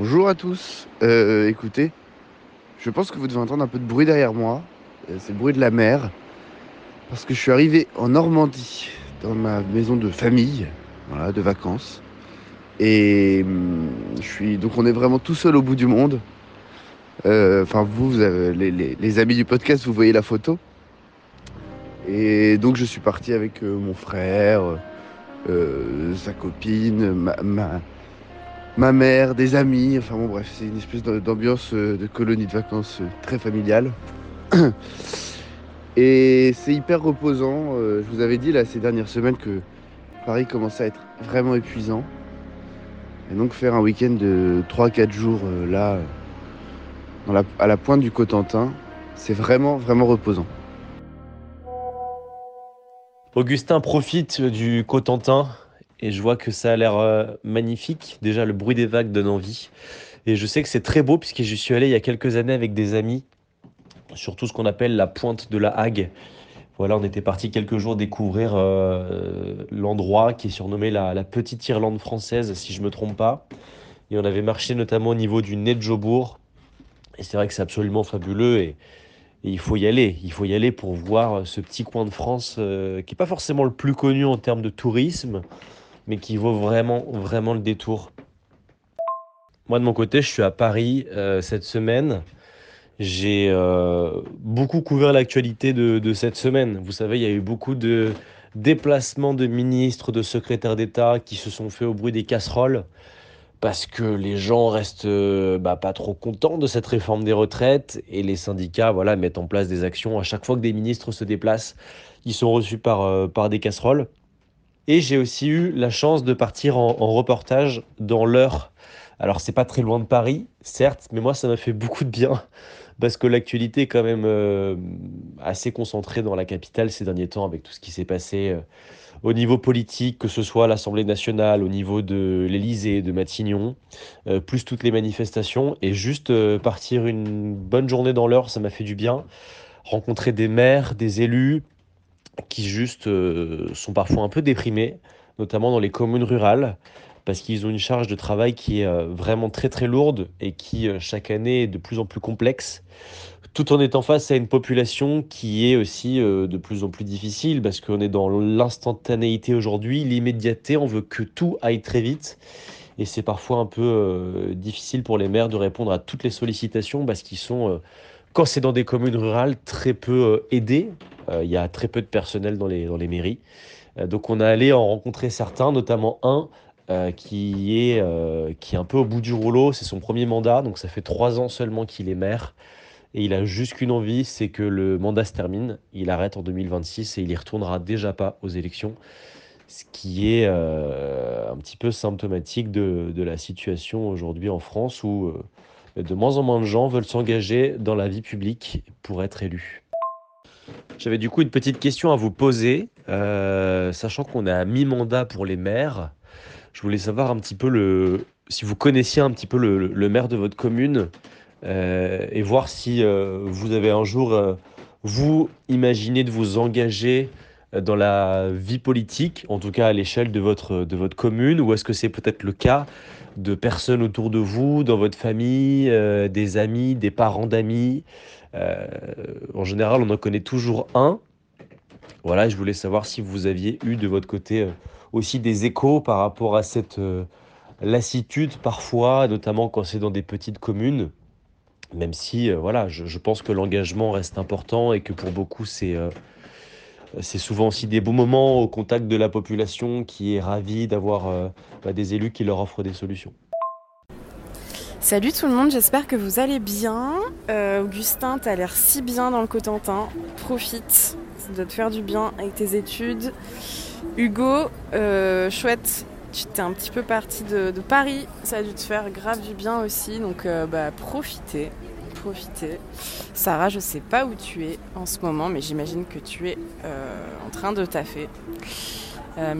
Bonjour à tous. Euh, écoutez, je pense que vous devez entendre un peu de bruit derrière moi. Euh, C'est le bruit de la mer. Parce que je suis arrivé en Normandie, dans ma maison de famille, voilà, de vacances. Et hum, je suis donc on est vraiment tout seul au bout du monde. Euh, Enfin vous, les, amis du podcast, vous voyez la photo. Et donc je suis parti avec mon frère, sa copine, ma, ma mère, des amis, enfin bon bref, c'est une espèce d'ambiance euh, de colonie de vacances euh, très familiale. Et c'est hyper reposant. euh, Je vous avais dit là ces dernières semaines que Paris commençait à être vraiment épuisant. Et donc faire un week-end de 3-4 jours là, à la pointe du Cotentin, c'est vraiment, vraiment reposant. Augustin profite du Cotentin et je vois que ça a l'air euh, magnifique. Déjà, le bruit des vagues donne envie. Et je sais que c'est très beau puisque je suis allé il y a quelques années avec des amis sur tout ce qu'on appelle la pointe de la Hague. Voilà, on était parti quelques jours découvrir euh, l'endroit qui est surnommé la, Petite Irlande française, si je me trompe pas. Et on avait marché notamment au niveau du Nez de Jobourg. Et c'est vrai que c'est absolument fabuleux et, il faut y aller. Il faut y aller pour voir ce petit coin de France euh, qui n'est pas forcément le plus connu en termes de tourisme, mais qui vaut vraiment, vraiment le détour. Moi, de mon côté, je suis à Paris euh, cette semaine. J'ai euh, beaucoup couvert l'actualité de, cette semaine. Vous savez, il y a eu beaucoup de déplacements de ministres, de secrétaires d'État qui se sont fait au bruit des casseroles parce que les gens restent euh, bah, pas trop contents de cette réforme des retraites et les syndicats voilà, mettent en place des actions. À chaque fois que des ministres se déplacent, ils sont reçus par des casseroles. Et j'ai aussi eu la chance de partir en, reportage dans l'heure. Alors c'est pas très loin de Paris, certes, mais moi ça m'a fait beaucoup de bien parce que l'actualité est quand même euh, assez concentrée dans la capitale ces derniers temps avec tout ce qui s'est passé euh, au niveau politique, que ce soit l'Assemblée nationale, au niveau de l'Élysée, de Matignon, euh, plus toutes les manifestations. Et juste partir une bonne journée dans l'heure, ça m'a fait du bien. Rencontrer des maires, des élus qui juste euh, sont parfois un peu déprimés, notamment dans les communes rurales parce qu'ils ont une charge de travail qui est euh, vraiment très très lourde et qui euh, chaque année est de plus en plus complexe, tout en étant face à une population qui est aussi de plus en plus difficile parce qu'on est dans l'instantanéité aujourd'hui, l'immédiateté, on veut que tout aille très vite. Et c'est parfois un peu difficile pour les maires de répondre à toutes les sollicitations parce qu'ils sont, quand c'est dans des communes rurales, très peu euh, aidés. Euh, Il y a très peu de personnel dans les, mairies. Euh, donc on a allé en rencontrer certains, notamment un qui, est, qui est un peu au bout du rouleau. C'est son premier mandat, donc ça fait trois ans seulement qu'il est maire. Et il a juste qu'une envie, c'est que le mandat se termine. Il arrête en 2026 et il y retournera déjà pas aux élections. Ce qui est un petit peu symptomatique de, de la situation aujourd'hui en France où de moins en moins de gens veulent s'engager dans la vie publique pour être élus. J'avais du coup une petite question à vous poser, euh, sachant qu'on est à mi-mandat pour les maires. Je voulais savoir un petit peu le, si vous connaissiez un petit peu le, maire de votre commune euh, et voir si euh, vous avez un jour, vous, imaginé de vous engager dans la vie politique, en tout cas à l'échelle de votre, de votre commune, ou est-ce que c'est peut-être le cas de personnes autour de vous, dans votre famille, euh, des amis, des parents d'amis? Euh, En général, on en connaît toujours un. Voilà, je voulais savoir si vous aviez eu de votre côté euh, aussi des échos par rapport à cette euh, lassitude parfois, notamment quand c'est dans des petites communes. Même si, euh, voilà, je, pense que l'engagement reste important et que pour beaucoup, c'est euh, c'est souvent aussi des bons moments au contact de la population qui est ravie d'avoir euh, bah, des élus qui leur offrent des solutions. Salut tout le monde, j'espère que vous allez bien. Euh, Augustin, t'as l'air si bien dans le Cotentin. Profite, ça doit te faire du bien avec tes études. Hugo, euh, chouette, tu t'es un petit peu parti de, Paris, ça a dû te faire grave du bien aussi, donc euh, bah, profitez, Sarah, je sais pas où tu es en ce moment, mais j'imagine que tu es en train de taffer.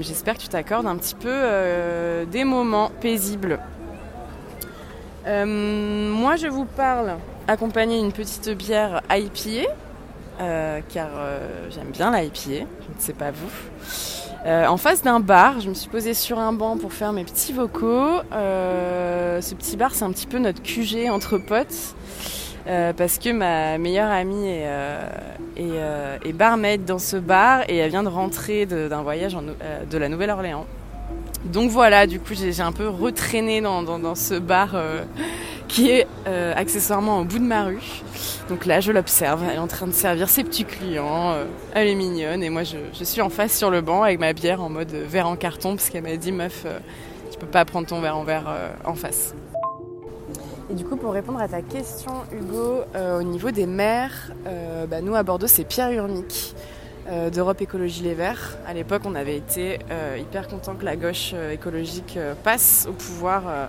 J'espère que tu t'accordes un petit peu des moments paisibles euh, moi, je vous parle accompagné d'une petite bière IPA, euh, car euh, j'aime bien l'IPA, je ne sais pas vous. en face d'un bar, je me suis posée sur un banc pour faire mes petits vocaux. ce petit bar, c'est un petit peu notre QG entre potes. Parce que ma meilleure amie est, est, barmaid dans ce bar et elle vient de rentrer d'un voyage de la Nouvelle-Orléans. Donc voilà, du coup j'ai un peu retraîné dans, ce bar euh, qui est euh, accessoirement au bout de ma rue. Donc là je l'observe, elle est en train de servir ses petits clients, euh, elle est mignonne et moi je, suis en face sur le banc avec ma bière en mode verre en carton parce qu'elle m'a dit meuf tu peux pas prendre ton verre en verre en face. Et du coup, pour répondre à ta question, Hugo, au niveau des maires, bah, nous à Bordeaux, c'est Pierre Urmic. Euh, d'Europe Écologie Les Verts. À l'époque, on avait été euh, hyper content que la gauche euh, écologique passe au pouvoir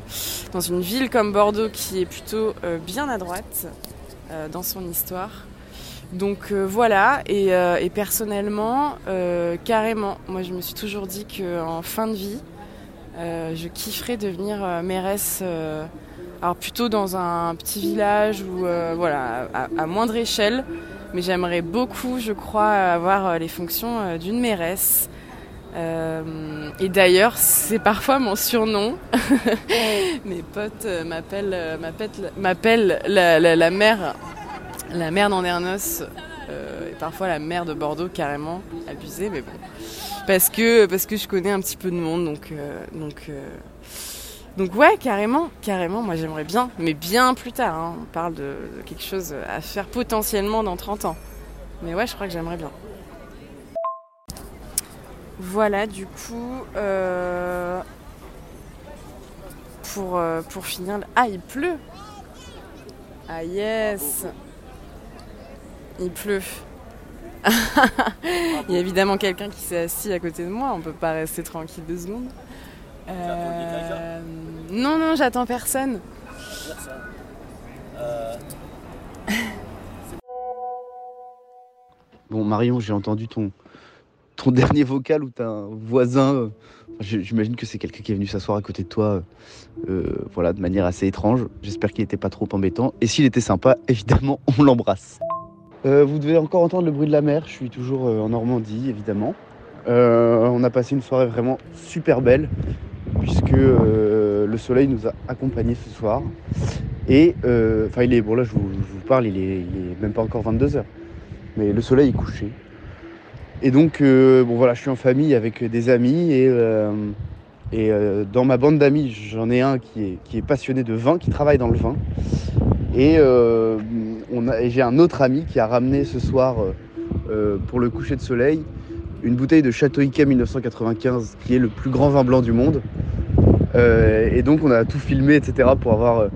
dans une ville comme Bordeaux qui est plutôt bien à droite dans son histoire. Donc voilà, et, et personnellement, carrément, moi je me suis toujours dit qu'en fin de vie, je kifferais devenir mairesse alors plutôt dans un petit village ou voilà à, moindre échelle mais j'aimerais beaucoup, je crois, avoir euh, les fonctions euh, d'une mairesse. Euh, et d'ailleurs, c'est parfois mon surnom. Mes potes m'appellent, m'appellent, la, la, la, mère, la mère d'Andernos, et parfois la mère de Bordeaux carrément, abusée, mais bon, parce que parce que je connais un petit peu de monde, donc donc donc ouais, carrément, carrément, moi j'aimerais bien, mais bien plus tard. Hein. On parle de, quelque chose à faire potentiellement dans 30 ans. Mais ouais, je crois que j'aimerais bien. Voilà, du coup, euh, pour, euh, pour finir... Ah, il pleut Ah yes Il pleut. il y a évidemment quelqu'un qui s'est assis à côté de moi, on peut pas rester tranquille deux secondes. Euh... Non, non, j'attends personne. Euh. bon, Marion, j'ai entendu ton, ton dernier vocal où t'as un voisin. Euh, j'imagine que c'est quelqu'un qui est venu s'asseoir à côté de toi, euh, voilà, de manière assez étrange. J'espère qu'il n'était pas trop embêtant. Et s'il était sympa, évidemment, on l'embrasse. vous devez encore entendre le bruit de la mer. Je suis toujours en Normandie, évidemment. On a passé une soirée vraiment super belle puisque euh, le soleil nous a accompagnés ce soir. Et euh, enfin, il est bon là, je vous, parle, il est, même pas encore 22 h mais le soleil est couché. Et donc, euh, bon voilà, je suis en famille avec des amis et, dans ma bande d'amis, j'en ai un qui est, passionné de vin, qui travaille dans le vin. Et j'ai un autre ami qui a ramené ce soir pour le coucher de soleil une bouteille de Château Ikea 1995 qui est le plus grand vin blanc du monde. Euh, et donc on a tout filmé, etc. pour avoir, euh,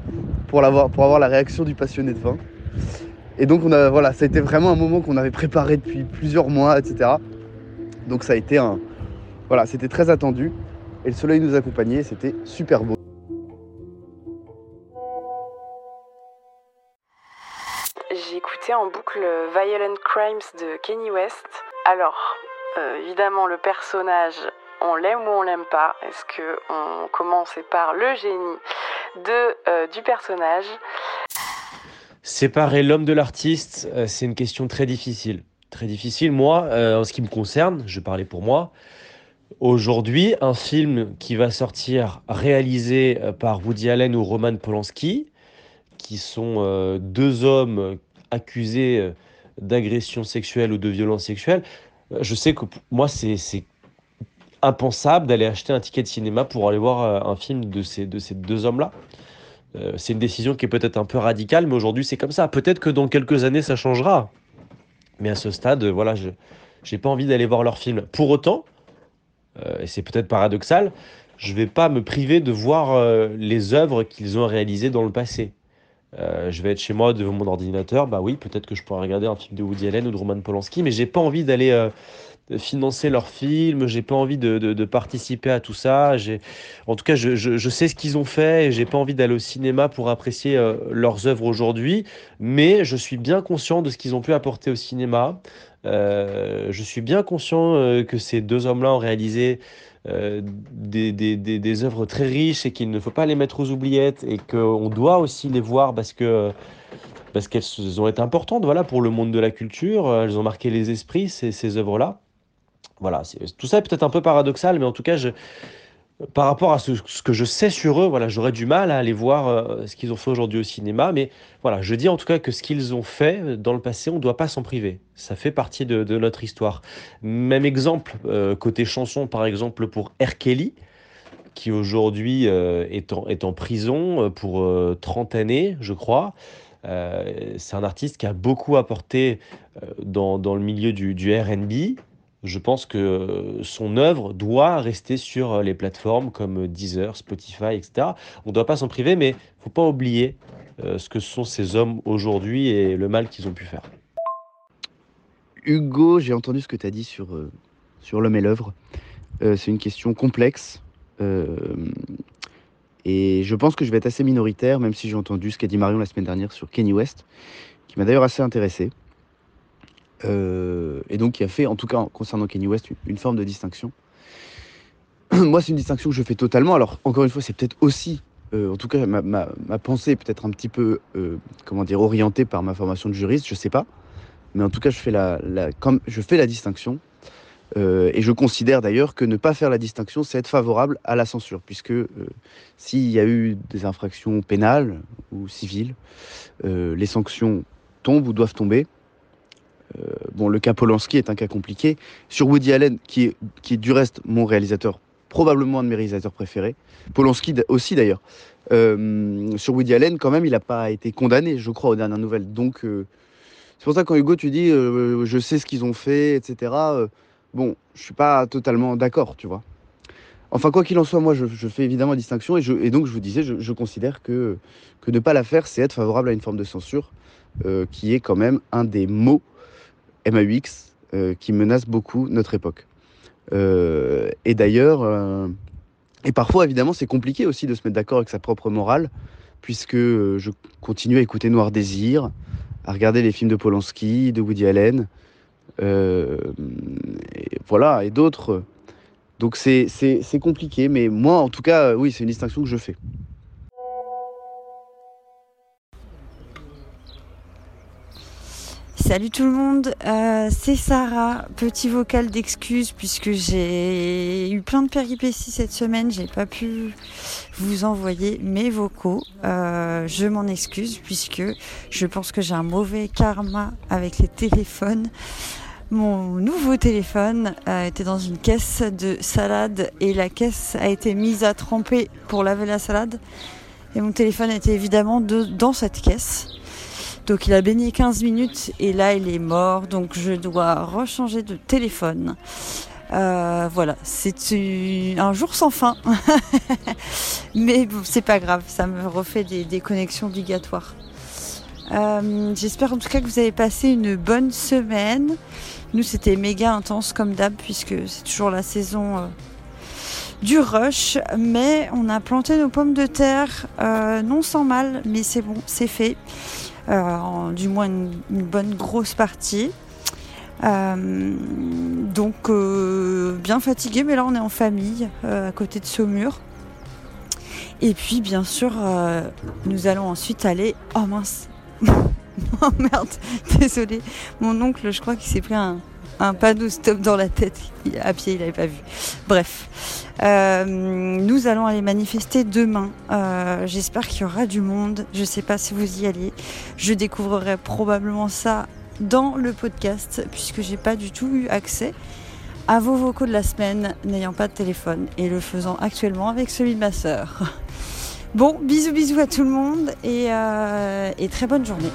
pour, pour avoir la réaction du passionné de vin. Et donc on a, voilà, ça a été vraiment un moment qu'on avait préparé depuis plusieurs mois, etc. Donc ça a été un, voilà, c'était très attendu. Et le soleil nous accompagnait, c'était super beau. J'ai écouté en boucle Violent Crimes de Kenny West. Alors, euh, évidemment, le personnage, on l'aime ou on l'aime pas Est-ce que on commence par le génie de, euh, du personnage? Séparer l'homme de l'artiste, euh, c'est une question très difficile. Très difficile. Moi, en ce qui me concerne, je parlais pour moi. Aujourd'hui, un film qui va sortir réalisé par Woody Allen ou Roman Polanski, qui sont deux hommes accusés d'agression sexuelle ou de violence sexuelle, je sais que moi, c'est impensable d'aller acheter un ticket de cinéma pour aller voir euh, un film de ces, de ces deux hommes-là. Euh, c'est une décision qui est peut-être un peu radicale, mais aujourd'hui c'est comme ça. Peut-être que dans quelques années ça changera. Mais à ce stade, voilà, je n'ai pas envie d'aller voir leur film. Pour autant, euh, et c'est peut-être paradoxal, je vais pas me priver de voir euh, les œuvres qu'ils ont réalisées dans le passé. Euh, je vais être chez moi devant mon ordinateur, bah oui, peut-être que je pourrais regarder un film de Woody Allen ou de Roman Polanski, mais j'ai pas envie d'aller euh, financer leurs films, j'ai pas envie de, participer à tout ça. En tout cas, je sais ce qu'ils ont fait et j'ai pas envie d'aller au cinéma pour apprécier euh, leurs œuvres aujourd'hui, mais je suis bien conscient de ce qu'ils ont pu apporter au cinéma. Euh, je suis bien conscient euh, que ces deux hommes-là ont réalisé euh, des, des, des, œuvres très riches et qu'il ne faut pas les mettre aux oubliettes et qu'on doit aussi les voir parce que parce qu'elles ont été importantes voilà, pour le monde de la culture, elles ont marqué les esprits, ces, ces œuvres-là. Voilà, tout ça est peut-être un peu paradoxal, mais en tout cas, je, par rapport à ce, que je sais sur eux, voilà, j'aurais du mal à aller voir euh, ce qu'ils ont fait aujourd'hui au cinéma, mais voilà, je dis en tout cas que ce qu'ils ont fait dans le passé, on ne doit pas s'en priver. Ça fait partie de, notre histoire. Même exemple, euh, côté chanson, par exemple, pour R. Kelly, qui aujourd'hui euh, est, en, prison pour 30 années, je crois. c'est un artiste qui a beaucoup apporté dans, dans le milieu du, du RB, je pense que son œuvre doit rester sur les plateformes comme Deezer, Spotify, etc. On ne doit pas s'en priver, mais il ne faut pas oublier euh, ce que sont ces hommes aujourd'hui et le mal qu'ils ont pu faire. Hugo, j'ai entendu ce que tu as dit sur, euh, sur l'homme et l'œuvre. Euh, c'est une question complexe. Euh, et je pense que je vais être assez minoritaire, même si j'ai entendu ce qu'a dit Marion la semaine dernière sur Kenny West, qui m'a d'ailleurs assez intéressé. Euh, et donc qui a fait, en tout cas concernant Kanye West, une, forme de distinction. Moi, c'est une distinction que je fais totalement. Alors, encore une fois, c'est peut-être aussi, euh, en tout cas, ma, pensée est peut-être un petit peu, euh, comment dire, orientée par ma formation de juriste, je sais pas. Mais en tout cas, je fais la, comme, je fais la distinction. Et je considère d'ailleurs que ne pas faire la distinction, c'est être favorable à la censure, puisque s'il y a eu des infractions pénales ou civiles, les sanctions tombent ou doivent tomber. Euh, bon, le cas Polanski est un cas compliqué. Sur Woody Allen, qui est, qui est du reste mon réalisateur, probablement un de mes réalisateurs préférés, Polanski aussi d'ailleurs, euh, sur Woody Allen, quand même, il n'a pas été condamné, je crois, aux dernières nouvelles. Donc, euh, c'est pour ça que quand Hugo, tu dis, je sais ce qu'ils ont fait, etc., bon, je suis pas totalement d'accord, tu vois. Enfin, quoi qu'il en soit, moi, je, fais évidemment la distinction, et, donc, je vous disais, je, considère que, que ne pas la faire, c'est être favorable à une forme de censure, qui est quand même un des mots MAUX euh, qui menace beaucoup notre époque. Euh, et d'ailleurs, euh, et parfois évidemment c'est compliqué aussi de se mettre d'accord avec sa propre morale, puisque je continue à écouter Noir Désir, à regarder les films de Polanski, de Woody Allen, voilà, et d'autres. Donc c'est compliqué, mais moi en tout cas, oui, c'est une distinction que je fais. Salut tout le monde, euh, c'est Sarah. Petit vocal d'excuses puisque j'ai eu plein de péripéties cette semaine. J'ai pas pu vous envoyer mes vocaux. Euh, je m'en excuse puisque je pense que j'ai un mauvais karma avec les téléphones. Mon nouveau téléphone euh, était dans une caisse de salade et la caisse a été mise à tremper pour laver la salade. Et mon téléphone était évidemment de, dans cette caisse. Donc il a baigné 15 minutes et là il est mort. Donc je dois rechanger de téléphone. Euh, voilà, c'est un jour sans fin. Mais c'est pas grave, ça me refait des, connexions obligatoires. Euh, J'espère en tout cas que vous avez passé une bonne semaine. Nous c'était méga intense comme d'hab puisque c'est toujours la saison euh, du rush. Mais on a planté nos pommes de terre, non sans mal, mais c'est bon, c'est fait euh, du moins une, bonne grosse partie. Euh, donc euh, bien fatigué, mais là on est en famille à côté de Saumur. Et puis bien sûr, nous allons ensuite aller. Oh mince, oh merde, désolé. Mon oncle, je crois qu'il s'est pris un, un panneau stop dans la tête. À pied, il n'avait pas vu. Bref, euh, nous allons aller manifester demain. Euh, J'espère qu'il y aura du monde. Je ne sais pas si vous y allez. Je découvrirai probablement ça dans le podcast puisque j'ai pas du tout eu accès à vos vocaux de la semaine n'ayant pas de téléphone et le faisant actuellement avec celui de ma sœur. Bon, bisous bisous à tout le monde et, euh, et très bonne journée.